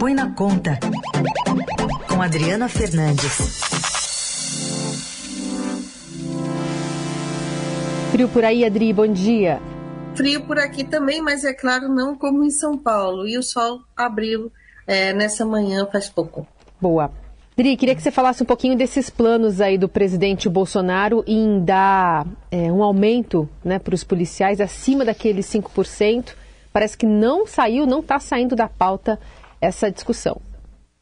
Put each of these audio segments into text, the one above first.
Põe na Conta, com Adriana Fernandes. Frio por aí, Adri, bom dia. Frio por aqui também, mas é claro, não como em São Paulo. E o sol abriu é, nessa manhã faz pouco. Boa. Dri, queria que você falasse um pouquinho desses planos aí do presidente Bolsonaro em dar é, um aumento né, para os policiais acima daqueles 5%. Parece que não saiu, não está saindo da pauta essa discussão.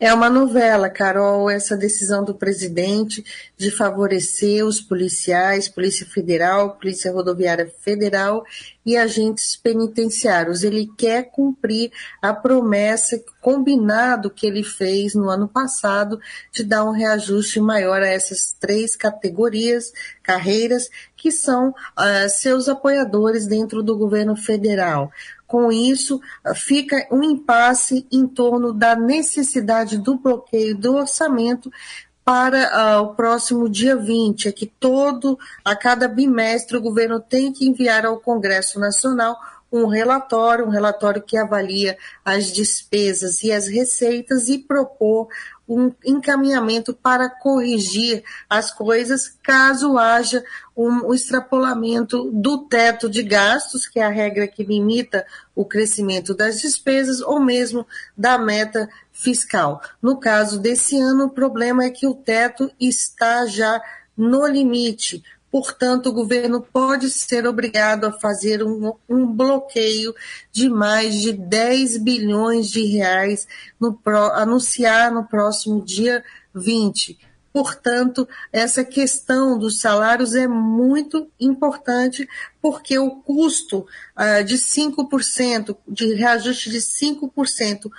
É uma novela, Carol, essa decisão do presidente de favorecer os policiais, Polícia Federal, Polícia Rodoviária Federal e agentes penitenciários. Ele quer cumprir a promessa combinado que ele fez no ano passado de dar um reajuste maior a essas três categorias, carreiras, que são uh, seus apoiadores dentro do governo federal. Com isso, fica um impasse em torno da necessidade do bloqueio do orçamento para uh, o próximo dia 20, é que todo, a cada bimestre, o governo tem que enviar ao Congresso Nacional um relatório, um relatório que avalia as despesas e as receitas e propor um encaminhamento para corrigir as coisas caso haja um, extrapolamento do teto de gastos, que é a regra que limita o crescimento das despesas, ou mesmo da meta fiscal. No caso desse ano, o problema é que o teto está já no limite, Portanto, o governo pode ser obrigado a fazer um, um, bloqueio de mais de 10 bilhões de reais, no, anunciar no próximo dia 20. Portanto, essa questão dos salários é muito importante, porque o custo uh, de 5%, de reajuste de 5%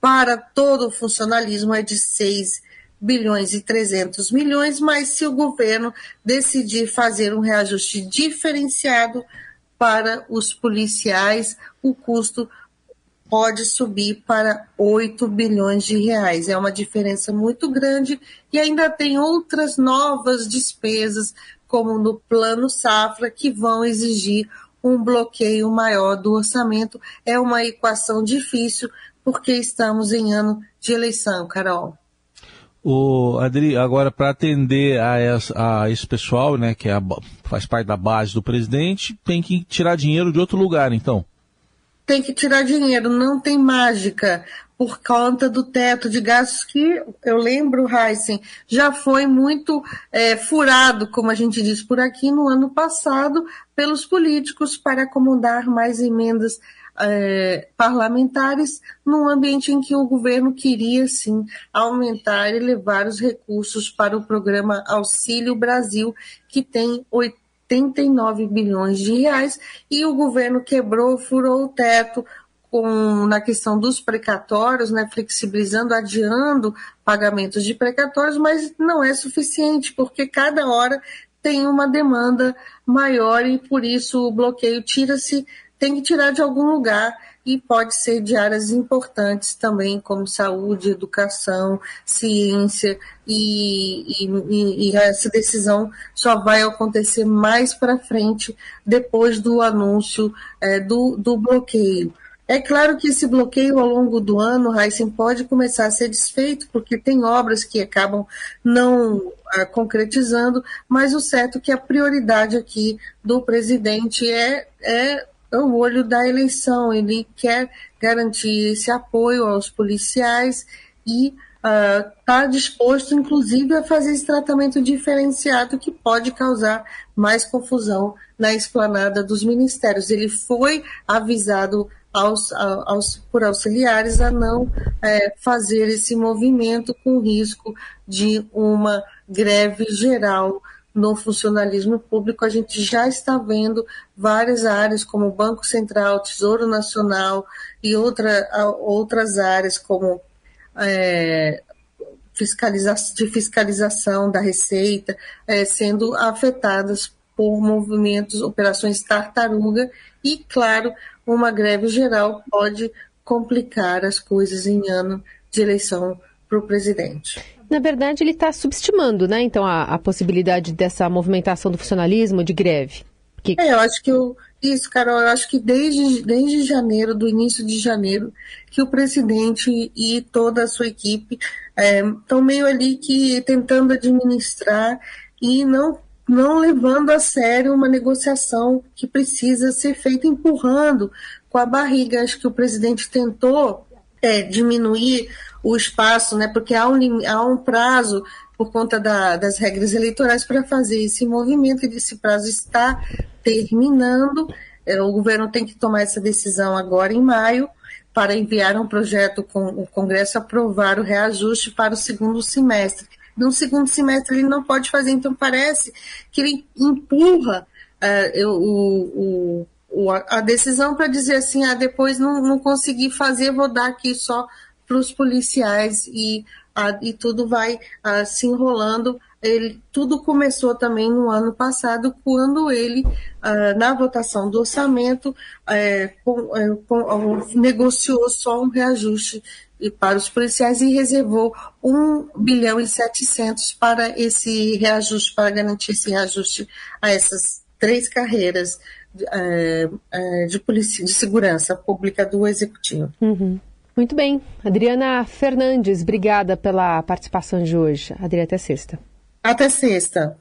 para todo o funcionalismo é de 6 bilhões e 300 milhões, mas se o governo decidir fazer um reajuste diferenciado para os policiais, o custo pode subir para 8 bilhões de reais. É uma diferença muito grande e ainda tem outras novas despesas, como no plano safra, que vão exigir um bloqueio maior do orçamento. É uma equação difícil, porque estamos em ano de eleição, Carol. O Adri, agora para atender a, essa, a, esse pessoal, né, que é a, faz parte da base do presidente, tem que tirar dinheiro de outro lugar, então. Tem que tirar dinheiro, não tem mágica por conta do teto de gastos que eu lembro, Heisen, já foi muito é, furado, como a gente diz por aqui, no ano passado, pelos políticos para acomodar mais emendas é, parlamentares num ambiente em que o governo queria, sim, aumentar e levar os recursos para o programa Auxílio Brasil, que tem 89 bilhões de reais, e o governo quebrou, furou o teto, com, na questão dos precatórios, né, flexibilizando, adiando pagamentos de precatórios, mas não é suficiente, porque cada hora tem uma demanda maior e por isso o bloqueio tira-se tem que tirar de algum lugar e pode ser de áreas importantes também, como saúde, educação, ciência, e, e, e essa decisão só vai acontecer mais para frente, depois do anúncio é, do, do bloqueio. É claro que esse bloqueio ao longo do ano, Heisen, pode começar a ser desfeito, porque tem obras que acabam não ah, concretizando, mas o certo é que a prioridade aqui do presidente é, é é o olho da eleição. Ele quer garantir esse apoio aos policiais e está uh, disposto, inclusive, a fazer esse tratamento diferenciado que pode causar mais confusão na esplanada dos ministérios. Ele foi avisado aos, aos, por auxiliares a não é, fazer esse movimento com risco de uma greve geral no funcionalismo público, a gente já está vendo várias áreas, como o Banco Central, Tesouro Nacional e outra, outras áreas, como é, fiscaliza de fiscalização da Receita, é, sendo afetadas por movimentos, operações tartaruga, e, claro, uma greve geral pode complicar as coisas em ano de eleição para o presidente. Na verdade, ele está subestimando, né? Então, a, a, possibilidade dessa movimentação do funcionalismo de greve. Que... É, eu acho que Isso, Carol, eu acho que desde, desde janeiro, do início de janeiro, que o presidente e toda a sua equipe estão é, meio ali que tentando administrar e não, não levando a sério uma negociação que precisa ser feita empurrando com a barriga. Acho que o presidente tentou é, diminuir o espaço, né, porque há um, há um prazo por conta da, das regras eleitorais para fazer esse movimento, e esse prazo está terminando. É, o governo tem que tomar essa decisão agora em maio para enviar um projeto com o Congresso aprovar o reajuste para o segundo semestre. No segundo semestre ele não pode fazer, então parece que ele empurra uh, o, o, a decisão para dizer assim, ah, depois não, não consegui fazer, vou dar aqui só para os policiais e, uh, e tudo vai uh, se enrolando. Ele, tudo começou também no ano passado, quando ele, ah, na votação do orçamento, é, com, é, com, negociou só um reajuste para os policiais e reservou 1 bilhão e 700 para esse reajuste, para garantir esse reajuste a essas três carreiras de, policia, de segurança pública do Executivo. Uhum. Muito bem. Adriana Fernandes, obrigada pela participação de hoje. Adriana, até sexta. Até sexta.